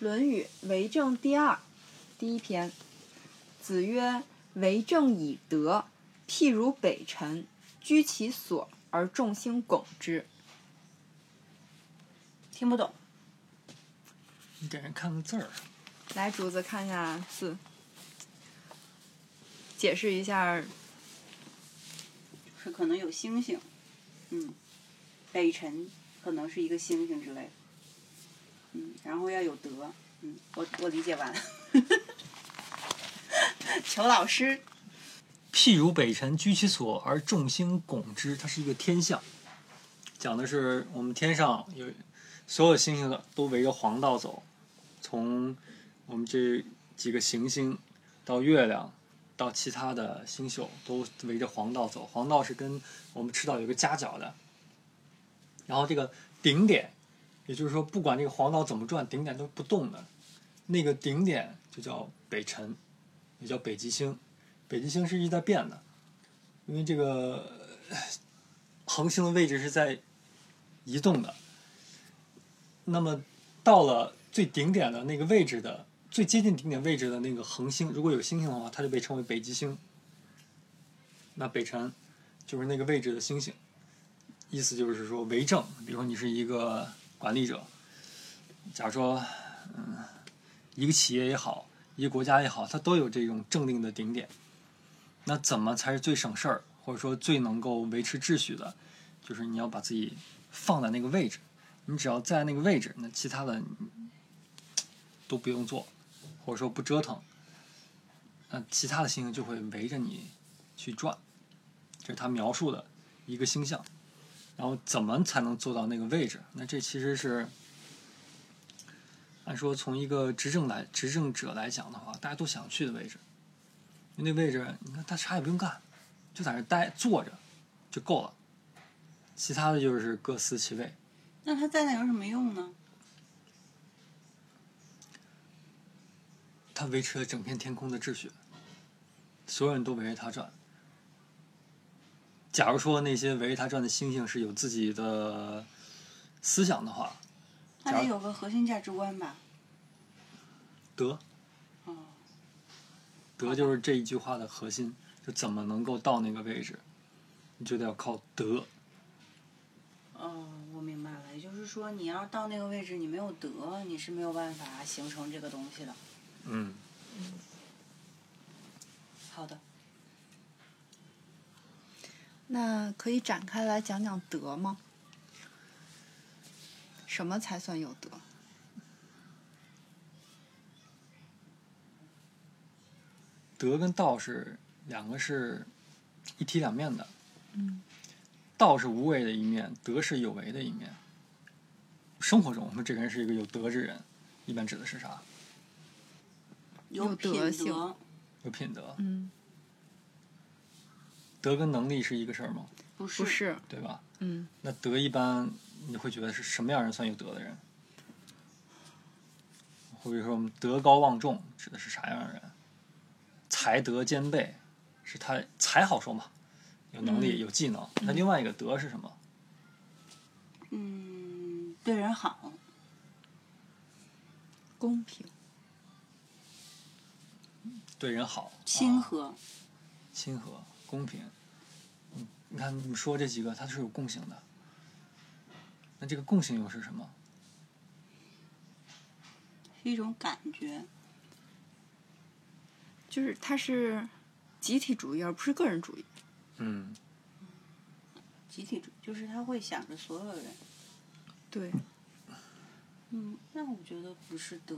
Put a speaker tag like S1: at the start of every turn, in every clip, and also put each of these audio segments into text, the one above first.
S1: 论语·为政第二，第一篇。子曰：“为政以德，譬如北辰，居其所而众星拱之。”听不懂，
S2: 你给人看个字儿。
S1: 来，竹子看一下字，解释一下。
S3: 是可能有星星，嗯，北辰可能是一个星星之类的，嗯，然后要有德，嗯，我我理解完了。求老师。
S2: 譬如北辰居其所而众星拱之，它是一个天象，讲的是我们天上有所有星星都围着黄道走，从我们这几个行星到月亮到其他的星宿都围着黄道走，黄道是跟我们赤道有个夹角的，然后这个顶点，也就是说不管这个黄道怎么转，顶点都是不动的，那个顶点就叫北辰。也叫北极星，北极星是一直在变的，因为这个恒星的位置是在移动的。那么到了最顶点的那个位置的最接近顶点位置的那个恒星，如果有星星的话，它就被称为北极星。那北辰就是那个位置的星星，意思就是说为正。比如说你是一个管理者，假如说嗯一个企业也好。一个国家也好，它都有这种政令的顶点。那怎么才是最省事儿，或者说最能够维持秩序的？就是你要把自己放在那个位置。你只要在那个位置，那其他的都不用做，或者说不折腾，那其他的星星就会围着你去转。这是他描述的一个星象。然后怎么才能做到那个位置？那这其实是。按说，从一个执政来执政者来讲的话，大家都想去的位置，那位置，你看他啥也不用干，就在那待坐着就够了，其他的就是各司其位。
S3: 那他在那有什么用呢？
S2: 他维持了整片天空的秩序，所有人都围着他转。假如说那些围着他转的星星是有自己的思想的话。
S3: 那得有个核心价值观吧。
S2: 德。
S3: 哦。
S2: 德就是这一句话的核心，就怎么能够到那个位置，你就得要靠德。
S3: 哦，我明白了，也就是说，你要到那个位置，你没有德，你是没有办法形成这个东西的。
S2: 嗯。
S3: 嗯。好的。
S1: 那可以展开来讲讲德吗？什么才算有德？
S2: 德跟道是两个是一体两面的。
S1: 嗯。
S2: 道是无为的一面，德是有为的一面。生活中，我们这个人是一个有德之人，一般指的是啥？
S3: 有
S1: 德行。
S2: 有品德。
S1: 嗯。
S2: 德跟能力是一个事儿吗？
S3: 不是。
S2: 对吧？
S1: 嗯。
S2: 那德一般。你会觉得是什么样人算有德的人？或者说，我们德高望重指的是啥样的人？才德兼备，是他才好说嘛？有能力、有技能。那另外一个德是什么？
S3: 嗯，对人好，
S1: 公平，
S2: 对人好，
S3: 亲和，
S2: 亲和，公平。你看，你说这几个，它是有共性的。那这个共性又是什么？
S3: 是一种感觉，
S1: 就是它是集体主义，而不是个人主义。
S2: 嗯。
S3: 集体主就是他会想着所有人。
S1: 对。
S3: 嗯，那我觉得不是德。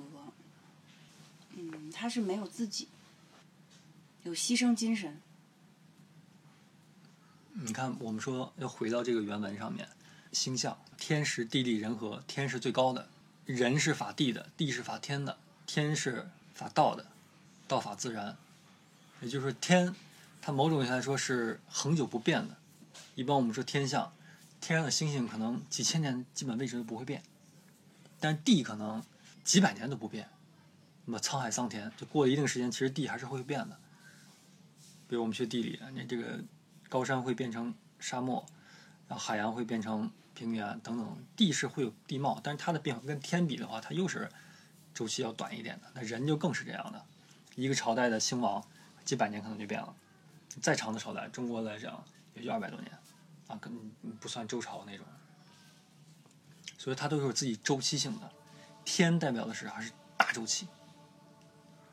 S3: 嗯，他是没有自己，有牺牲精神。
S2: 你看，我们说要回到这个原文上面。星象，天时地利人和，天是最高的，人是法地的，地是法天的，天是法道的，道法自然。也就是说，天，它某种意义来说是恒久不变的。一般我们说天象，天上的星星可能几千年基本位置都不会变，但地可能几百年都不变。那么沧海桑田，就过了一定时间，其实地还是会变的。比如我们学地理，你这个高山会变成沙漠，然后海洋会变成。平原等等，地势会有地貌，但是它的变化跟天比的话，它又是周期要短一点的。那人就更是这样的，一个朝代的兴亡，几百年可能就变了。再长的朝代，中国来讲也就二百多年，啊，跟不算周朝那种。所以它都是有自己周期性的。天代表的是还是大周期，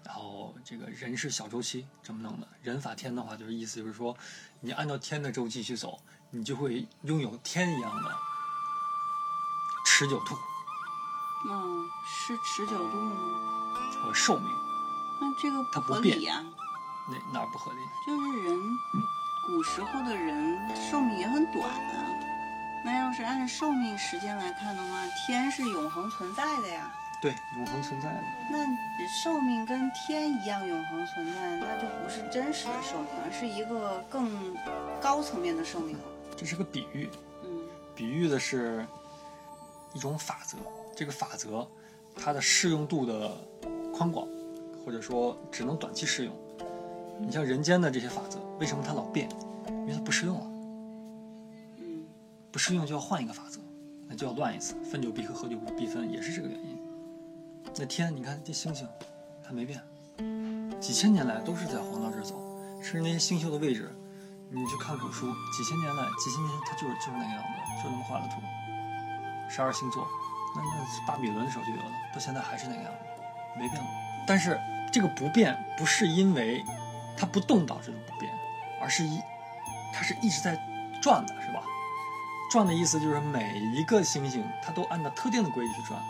S2: 然后这个人是小周期这么弄的。人法天的话，就是意思就是说，你按照天的周期去走，你就会拥有天一样的持久度
S3: 嗯，是持久度吗？
S2: 和寿命。
S3: 那这个
S2: 它不
S3: 合理呀、
S2: 那哪儿不合理？
S3: 就是人，古时候的人寿命也很短啊。那要是按寿命时间来看的话，天是永恒存在的呀。
S2: 对，永恒存在的。
S3: 那寿命跟天一样永恒存在，那就不是真实的寿命，而是一个更高层面的寿命了。
S2: 这是个比喻，
S3: 嗯
S2: 比喻的是一种法则。这个法则，它的适用度的宽广，或者说只能短期适用。你像人间的这些法则，为什么它老变？因为它不适用了，
S3: 嗯
S2: 不适用就要换一个法则，那就要乱一次，分久必合，合久必分，也是这个原因。那天，你看这星星，它没变，几千年来都是在黄道这儿走，甚至那些星宿的位置，你去看古书，几千年来，几千年它就是就是那个样子，就那么画的图。十二星座，那那是巴比伦的时候就有了，到现在还是那个样子，没变过。但是这个不变不是因为它不动导致的不变，而是一它是一直在转的，是吧？转的意思就是每一个星星它都按照特定的规矩去转，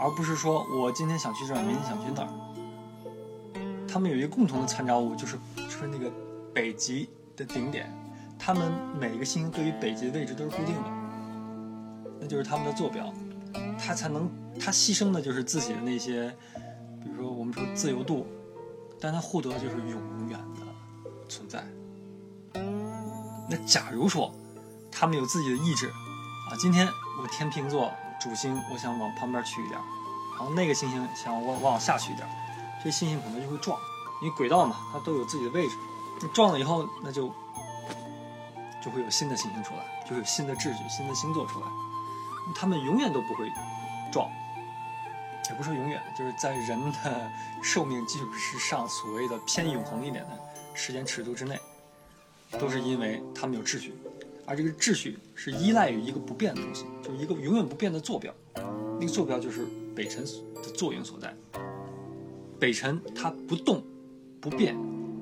S2: 而不是说我今天想去这儿，明天想去那儿。他们有一个共同的参照物，就是就是那个北极的顶点，他们每一个星星对于北极的位置都是固定的，那就是他们的坐标，他才能他牺牲的就是自己的那些，比如说我们说自由度，但他获得的就是永远的存在。那假如说他们有自己的意志啊，今天我天平座主星我想往旁边去一点，然后那个星星想往往下去一点，这星星可能就会撞，因为轨道嘛，它都有自己的位置，撞了以后，那就就会有新的星星出来，就会有新的秩序、新的星座出来，他们永远都不会撞，也不是永远，就是在人的寿命基础之上，所谓的偏永恒一点的时间尺度之内，都是因为他们有秩序，而这个秩序是依赖于一个不变的东西，就是一个永远不变的坐标，那个坐标就是北辰的作用所在。北辰它不动不变，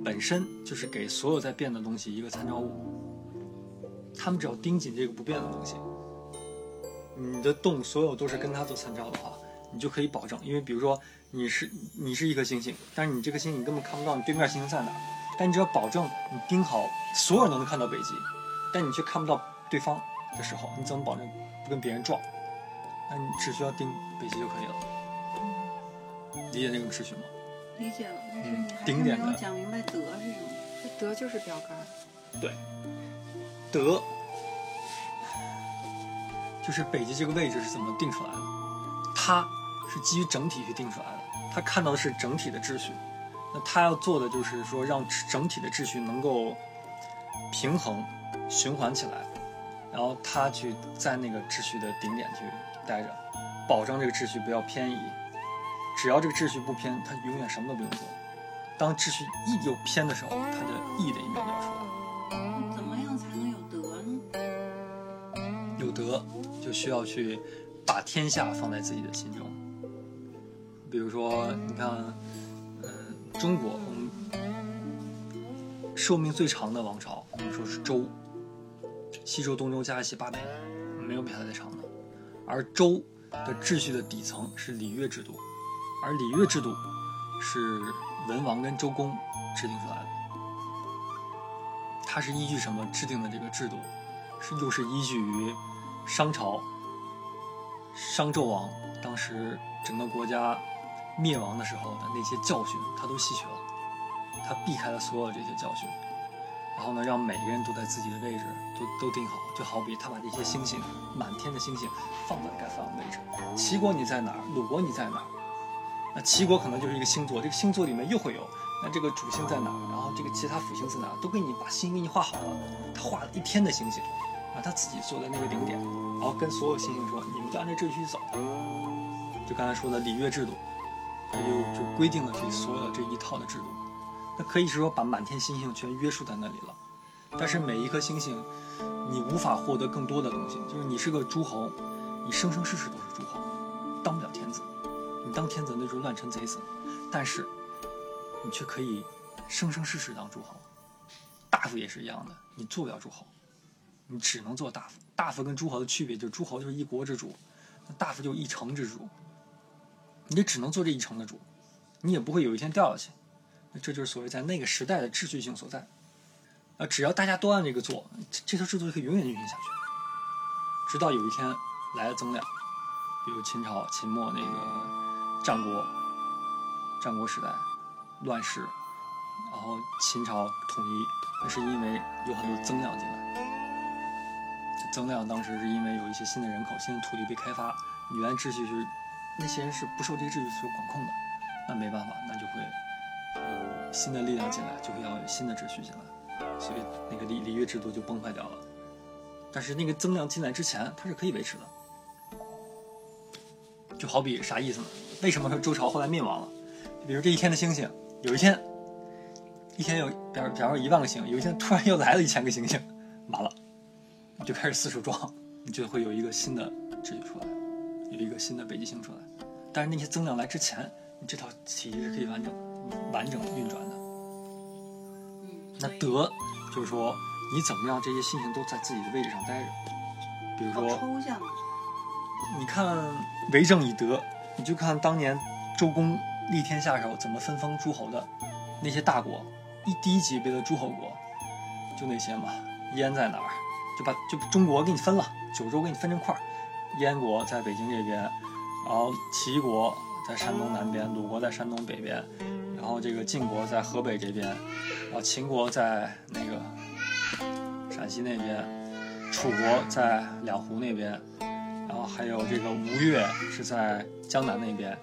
S2: 本身就是给所有在变的东西一个参照物。他们只要盯紧这个不变的东西，你的动所有都是跟它做参照的话，你就可以保证。因为比如说你是你是一颗星星，但是你这颗星星你根本看不到你对面星星在哪，但你只要保证你盯好，所有人都能看到北极，但你却看不到对方的时候，你怎么保证不跟别人撞？那你只需要盯北极就可以了。理解那个秩序吗？
S3: 理解了，但是
S2: 嗯
S3: 你还是没有
S2: 顶点的
S3: 讲明白德是什么。
S1: 这德就是标杆。
S2: 对，德就是北极这个位置是怎么定出来的？它是基于整体去定出来的，它看到的是整体的秩序。那它要做的就是说，让整体的秩序能够平衡、循环起来，然后他去在那个秩序的顶点去待着，保证这个秩序不要偏移。只要这个秩序不偏，他永远什么都不用做。当秩序一有偏的时候，他的义的一面就要出来。
S3: 怎么样才能有德呢？
S2: 有德，就需要去把天下放在自己的心中。比如说，你看，呃、中国，我们寿命最长的王朝，我们说是周，西周、东周加一起八百年，没有比它再长的。而周的秩序的底层是礼乐制度，而礼乐制度是文王跟周公制定出来的。它是依据什么制定的这个制度？是又是依据于商朝商纣王当时整个国家灭亡的时候的那些教训，他都吸取了，他避开了所有这些教训，然后呢，让每个人都在自己的位置都都定好，就好比他把这些星星，满天的星星放在该放的位置。齐国你在哪儿？鲁国你在哪儿？那齐国可能就是一个星座，这个星座里面又会有，那这个主星在哪儿？然后这个其他辅星在哪儿？都给你把星给你画好了，他画了一天的星星，啊，他自己坐在那个顶点，然后跟所有星星说，你们就按这秩序走。就刚才说的礼乐制度，他就就规定了这所有的这一套的制度。那可以是说把满天星星全约束在那里了。但是每一颗星星，你无法获得更多的东西。就是你是个诸侯，你生生世世都是诸侯，当不了天子。你当天子那就是乱臣贼子。但是，你却可以生生世世当诸侯。大夫也是一样的，你做不了诸侯，你只能做大夫。大夫跟诸侯的区别就是，诸侯就是一国之主，那大夫就是一城之主。你只能做这一城的主，你也不会有一天掉下去。那这就是所谓在那个时代的秩序性所在。啊，只要大家都按这个做，这这套制度就可以永远运行下去，直到有一天来了增量，比如秦朝、秦末那个战国，战国时代乱世，然后秦朝统一，那是因为有很多增量进来。增量当时是因为有一些新的人口、新的土地被开发，原来秩序是那些人是不受这个秩序所管控的，那没办法，那就会有新的力量进来，就会要有新的秩序进来。所以那个礼礼乐制度就崩坏掉了，但是那个增量进来之前，它是可以维持的。就好比啥意思呢？为什么说周朝后来灭亡了？比如这一天的星星，有一天，一天有，比如比方说一万个星，有一天突然又来了一千个星星，完了，你就开始四处撞，你就会有一个新的秩序出来，有一个新的北极星出来。但是那些增量来之前，你这套体系是可以完整、完整运转的。那德就是说，你怎么让这些心情都在自己的位置上待着？比如说，
S3: 抽象。
S2: 你看为政以德，你就看当年周公立天下时候怎么分封诸侯的，那些大国，一第一级别的诸侯国，就那些嘛。燕在哪儿？就把就中国给你分了，九州给你分成块儿。燕国在北京这边，然后齐国在山东南边，鲁国在山东北边。然后这个晋国在河北这边，然后秦国在那个陕西那边，楚国在两湖那边，然后还有这个吴越是在江南那边，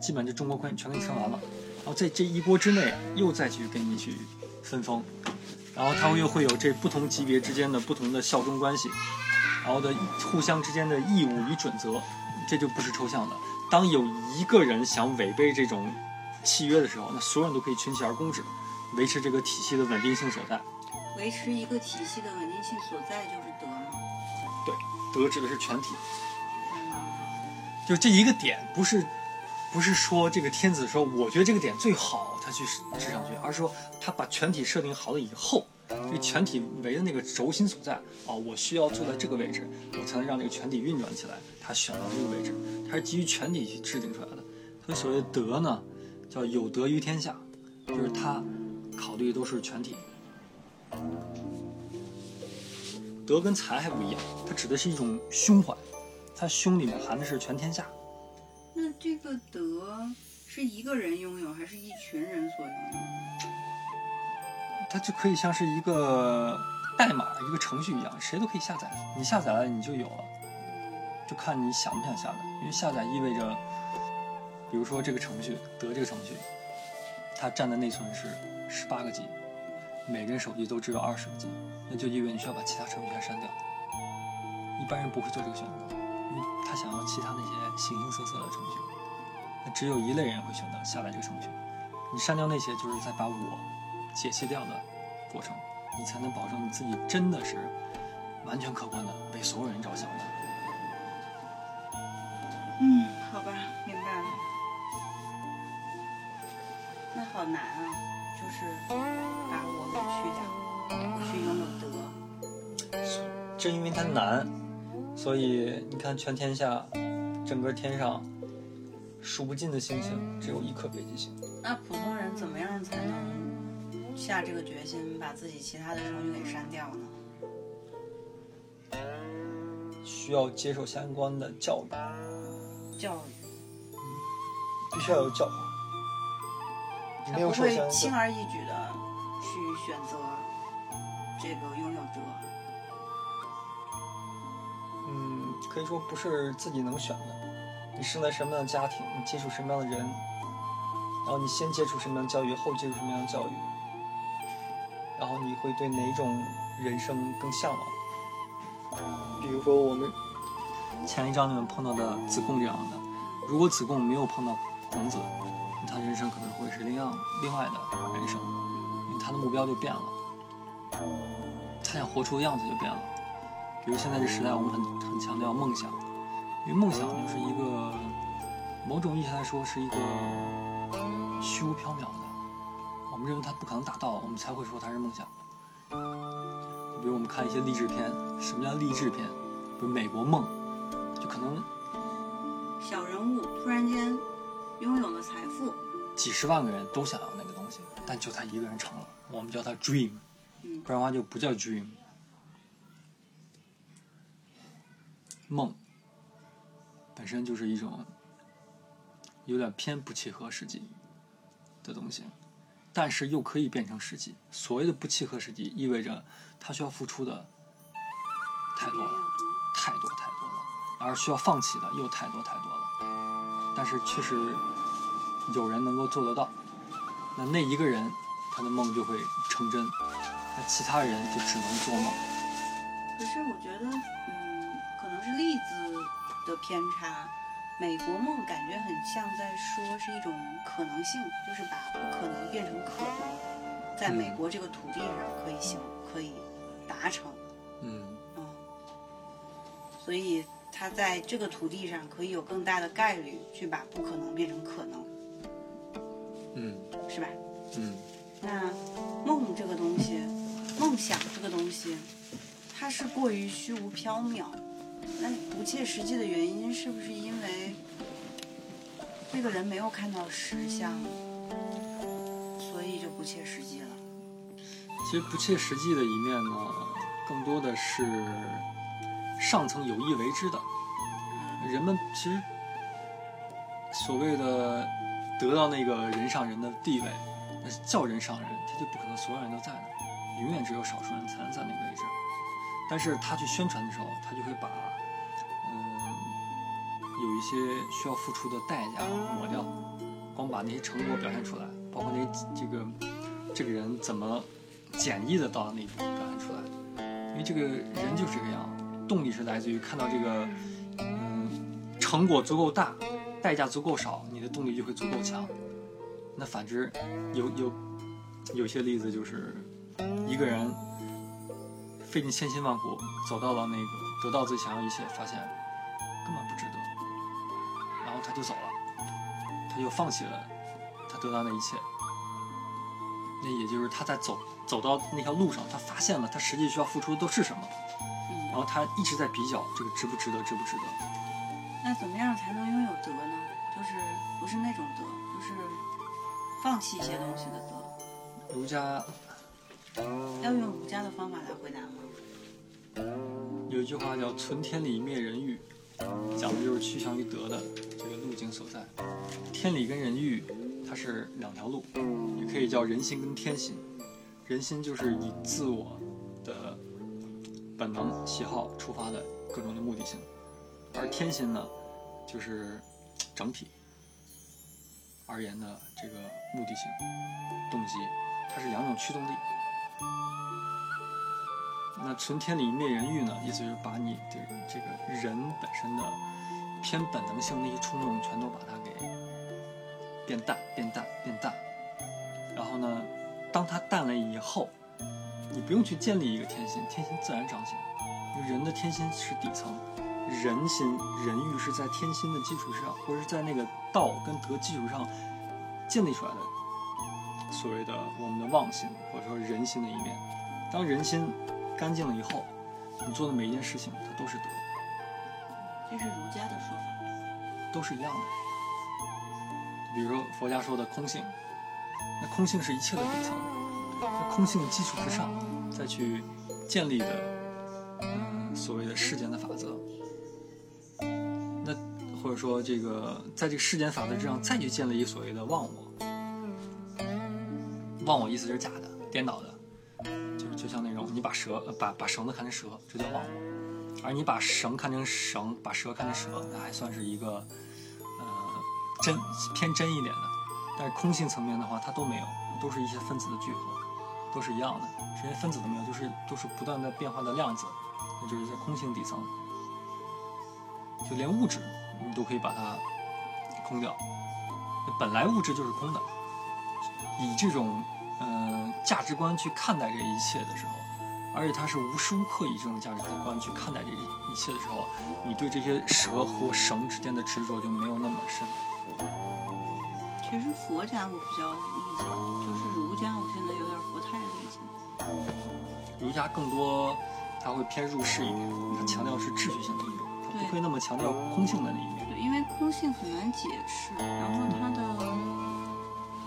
S2: 基本这中国关全给你分完了。然后在这一国之内又再去跟你去分封，然后他们又会有这不同级别之间的不同的效忠关系，然后的互相之间的义务与准则，这就不是抽象的。当有一个人想违背这种。契约的时候，那所有人都可以群起而攻之，维持这个体系的稳定性所在。
S3: 维持一个体系的稳定性所在就是德吗？
S2: 对，德指的是全体。就这一个点，不是，不是说这个天子说我觉得这个点最好，他去指上去，而是说他把全体设定好了以后，这个全体围的那个轴心所在，啊，我需要坐在这个位置，我才能让这个全体运转起来。他选到这个位置，他是基于全体去制定出来的。所以所谓德呢？叫有德于天下，就是他考虑都是全体。德跟才还不一样，它指的是一种胸怀，它胸里面含的是全天下。
S3: 那这个德是一个人拥有，还是一群人所拥有？
S2: 它就可以像是一个代码、一个程序一样，谁都可以下载。你下载了，你就有了，就看你想不想下载。因为下载意味着。比如说这个程序德这个程序，它占的内存是十八个 G，每个人手机都只有二十个 G，那就意味你需要把其他程序全删掉。一般人不会做这个选择，因为他想要其他那些形形色色的程序。那只有一类人会选择下载这个程序，你删掉那些，就是在把我解析掉的过程，你才能保证你自己真的是完全客观的为所有人着想的。
S3: 难，
S2: 所以你看，全天下，整个天上，数不尽的星星，只有一颗北极星。
S3: 那普通人怎么样才能下这个决心，把自己其他的程序给删掉呢？
S2: 需要接受相关的教育。
S3: 教育。
S2: 必须要有教化。
S3: 他不会轻而易举的去选择这个拥有
S2: 可以说不是自己能选的。你生在什么样的家庭，你接触什么样的人，然后你先接触什么样的教育，后接触什么样的教育，然后你会对哪种人生更向往？比如说我们前一章里面碰到的子贡这样的，如果子贡没有碰到孔子，他人生可能会是另样另外的人生，因为他的目标就变了，他想活出的样子就变了。比如现在这时代，我们很很强调梦想，因为梦想就是一个某种意义上来说是一个虚无缥缈的，我们认为它不可能达到，我们才会说它是梦想。比如我们看一些励志片，什么叫励志片？比如《美国梦》，就可能
S3: 小人物突然间拥有了财富，
S2: 几十万个人都想要那个东西，但就他一个人成了，我们叫他 dream，
S3: 嗯
S2: 不然的话就不叫 dream。梦本身就是一种有点偏不契合实际的东西，但是又可以变成实际。所谓的不契合实际，意味着他需要付出的太多了。太多太多了，而需要放弃的又太多太多了。但是确实有人能够做得到，那那一个人他的梦就会成真，那其他人就只能做梦。
S3: 可是我觉得，例子的偏差。美国梦感觉很像在说是一种可能性，就是把不可能变成可能，在美国这个土地上可以行，可以达成。
S2: 嗯
S3: 嗯，所以他在这个土地上可以有更大的概率去把不可能变成可能，
S2: 嗯
S3: 是吧？
S2: 嗯
S3: 那梦这个东西，梦想这个东西，它是过于虚无缥缈，那不切实际的原因是不是因为那个人没有看到实相，所以就不切实际了？
S2: 其实不切实际的一面呢，更多的是上层有意为之的。人们其实所谓的得到那个人上人的地位，那叫人上人，他就不可能所有人都在那，永远只有少数人才能在那个位置。但是他去宣传的时候，他就会把嗯有一些需要付出的代价抹掉，光把那些成果表现出来，包括那这个这个人怎么简易的到那一步表现出来，因为这个人就是这个样，动力是来自于看到这个嗯成果足够大，代价足够少，你的动力就会足够强。那反之，有有有些例子就是一个人费尽千辛万苦走到了那个得到自己想要一切，发现根本不值得，然后他就走了，他就放弃了他得到那一切。那也就是他在走走到那条路上，他发现了他实际需要付出的都是什么，然后他一直在比较这个值不值得，值不值得。
S3: 那怎么样才能拥有得呢？就是不是那种得，就是放弃一些东西的得。
S2: 儒家
S3: 要用儒家的方法来回答吗？
S2: 有一句话叫“存天理，灭人欲”，讲的就是趋向于德的这个路径所在。天理跟人欲，它是两条路，也可以叫人心跟天心。人心就是以自我的本能、喜好出发的各种的目的性，而天心呢，就是整体而言的这个目的性、动机，它是两种驱动力。那存天理灭人欲呢？意思就是把你的这个人本身的偏本能性那些冲动，全都把它给变淡、变淡、变淡。然后呢，当它淡了以后，你不用去建立一个天心，天心自然彰显。人的天心是底层，人心、人欲是在天心的基础上，或者是在那个道跟德基础上建立出来的。所谓的我们的妄心，或者说人心的一面。当人心干净了以后，你做的每一件事情，它都是德，
S3: 这是儒家的说法。
S2: 都是一样的。比如说佛家说的空性，那空性是一切的底层，在空性的基础之上再去建立的，嗯，所谓的世间的法则。那或者说这个在这个世间法则之上再去建立一所谓的忘我，忘我意思是假的、颠倒的。就是就像那你把蛇把把绳子看成蛇，这叫忘我；而你把绳看成绳，把蛇看成蛇，那还算是一个呃真偏真一点的。但是空性层面的话，它都没有，都是一些分子的聚合，都是一样的，这些分子都没有，就是都是不断的变化的量子，那就是在空性底层，就连物质你都可以把它空掉。本来物质就是空的，以这种呃价值观去看待这一切的时候，而且他是无时无刻以这种价值观去看待这一切的时候，你对这些蛇和绳之间的执着就没有那么深。
S3: 其实佛家我比较理解，就是儒家我现在有点不太理解。
S2: 儒家更多他会偏入世一点，他强调是秩序性的一面，他不会那么强调空性的那一面。
S3: 对，因为空性很难解释，然后它的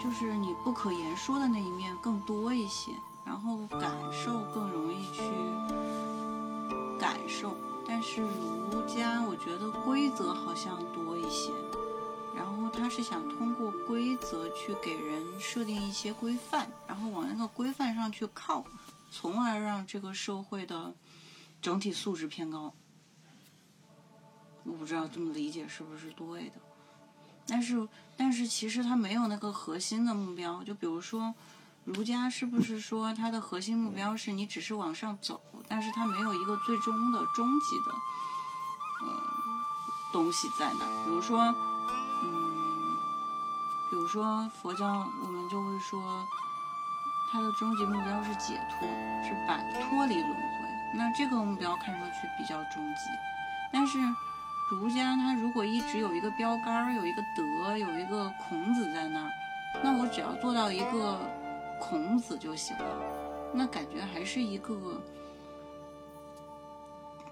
S3: 就是你不可言说的那一面更多一些，然然后感受更容易去感受。但是儒家我觉得规则好像多一些，然后他是想通过规则去给人设定一些规范，然后往那个规范上去靠，从而让这个社会的整体素质偏高。我不知道这么理解是不是对的，但是但是其实他没有那个核心的目标。就比如说，儒家是不是说它的核心目标是你只是往上走，但是它没有一个最终的终极的呃东西在那儿？比如说，嗯，比如说佛教，我们就会说它的终极目标是解脱，是摆脱离轮回。那这个目标看上去比较终极，但是。儒家他如果一直有一个标杆，有一个德，有一个孔子在那儿，那我只要做到一个孔子就行了。那感觉还是一个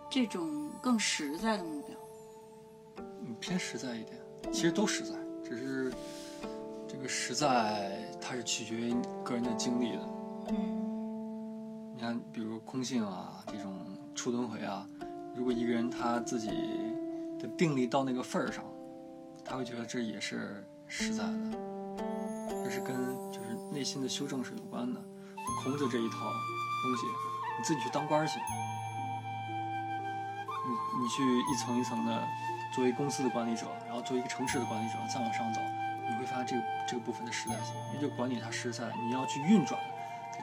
S3: 这种更实在的目标。
S2: 嗯，偏实在一点，其实都实在，只是这个实在它是取决于个人的经历的。
S3: 嗯，
S2: 你看，比如空性啊，这种出轮回啊，如果一个人他自己。的定力到那个份儿上，他会觉得这也是实在的，这是跟就是内心的修正是有关的。孔子这一套东西，你自己去当官去，你你去一层一层的作为公司的管理者，然后作为一个城市的管理者再往上走，你会发现这个这个部分的实在性，因为这管理它实在，你要去运转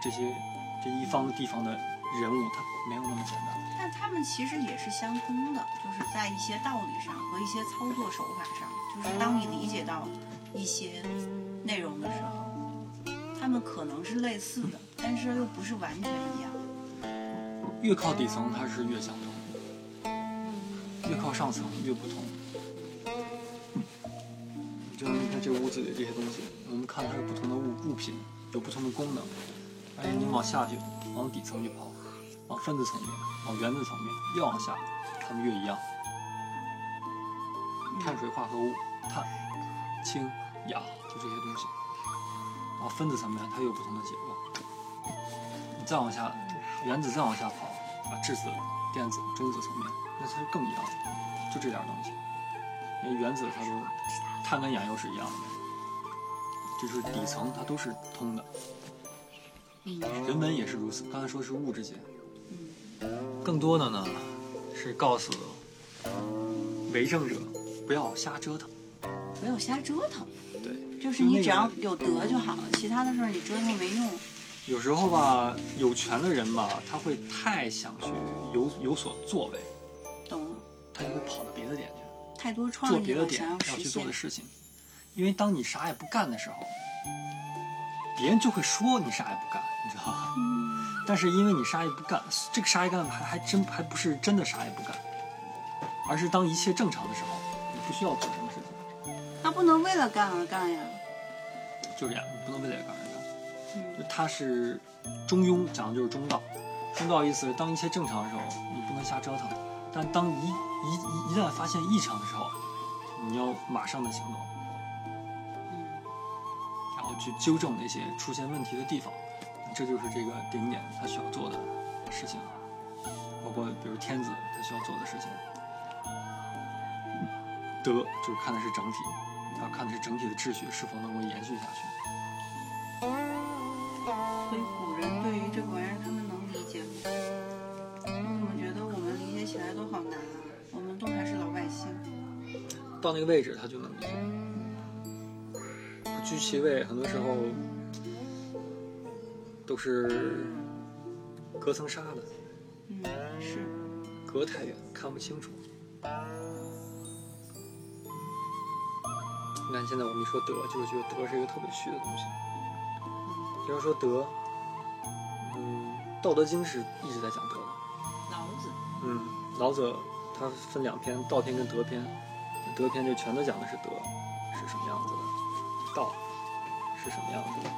S2: 这些这一方的地方的人物，它没有那么简单。
S3: 但他们其实也是相通的，就是在一些道理上和一些操作手法上，就是当你理解到一些内容的时候，他们可能是类似的，但是又不是完全一样。
S2: 越靠底层，它是越相通；越靠上层，越不同。就像你看这屋子里这些东西，我们看它是不同的物物品，有不同的功能。哎，你往下去，往底层去跑。往分子层面，往原子层面，越往下，它们越一样。碳水化合物，碳、氢、氧，就这些东西。往分子层面，它有不同的结构。你再往下，原子再往下跑，啊，质子、电子、中子层面，那它是更一样，就这点东西。因为原子它都，碳跟氧又是一样的，就是底层它都是通的。人文也是如此。刚才说是物质界。更多的呢，是告诉为政者不要瞎折腾，
S3: 不要瞎折腾。
S2: 对，
S3: 就是你只要有德就好了，其他的事儿你折腾没用。
S2: 有时候吧，有权的人吧，他会太想去有有所作为，
S3: 懂了，
S2: 他就会跑到别的点去，
S3: 太多创
S2: 做别的点
S3: 想要
S2: 去做的。事情。因为当你啥也不干的时候，别人就会说你啥也不干，你知道吗？
S3: 嗯
S2: 但是因为你啥也不干，这个啥也干还还真还不是真的啥也不干，而是当一切正常的时候，你不需要做什么
S3: 不能为了干而干呀。
S2: 就这样，你不能为了干而干。
S3: 嗯
S2: 就他是中庸，讲的就是中道。中道意思是当一切正常的时候，你不能瞎折腾；但当一一一一旦发现异常的时候，你要马上的行动，
S3: 嗯
S2: 然后去纠正那些出现问题的地方。这就是这个顶点他需要做的事情，包括比如天子他需要做的事情。德就是看的是整体，他看的是整体的秩序是否能够延续下去。
S3: 所以古人对于这个玩意儿，他们能理解吗？我怎么觉得我们理解起来都好难啊？我们都还是老百姓。
S2: 到那个位置他就能理解。不居其位，很多时候都是隔层纱的，
S3: 嗯，是。
S2: 隔太远看不清楚。看现在我们一说德，就是觉得德是一个特别虚的东西。比方说德，嗯，《道德经》是一直在讲德的。
S3: 老子，
S2: 嗯，老子他分两篇，道篇跟德篇。德篇就全都讲的是德是什么样子的，道是什么样子的。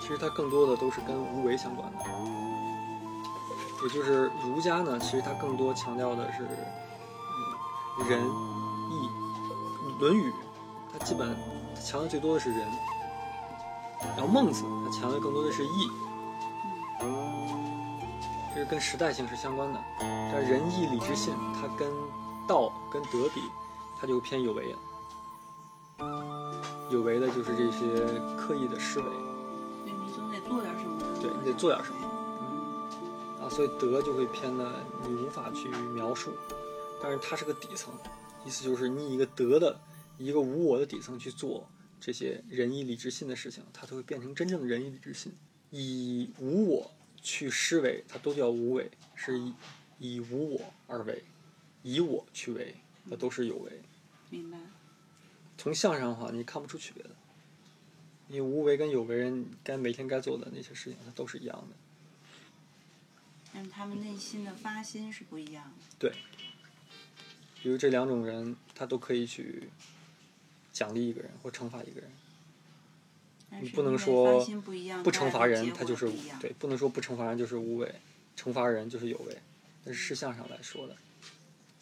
S2: 其实它更多的都是跟无为相关的，也就是儒家呢，其实它更多强调的是，嗯，仁义。《论语》它基本它强调最多的是仁，然后孟子它强调更多的是义。这是跟时代性是相关的，但仁义礼智信，它跟道跟德比，它就偏有为了。有为的就是这些刻意的施为，
S3: 对你总得做点什么。
S2: 对你得做点什么，所以德就会偏的你无法去描述，但是它是个底层，意思就是你以一个德的一个无我的底层去做这些仁义礼智信的事情，它都会变成真正的仁义礼智信，以无我。去施为，它都叫无为，是以以无我而为，以我去为，那都是有为。
S3: 明白。
S2: 从相上的话，你看不出区别的，你无为跟有为人该每天该做的那些事情，它都是一样的。
S3: 但是他们内心的发心是不一样的。
S2: 对。比如这两种人，他都可以去奖励一个人或惩罚一个人。你不能说不惩罚人，他就是对；不能说不惩罚人就是无为，惩罚人就是有为，那是事项上来说的。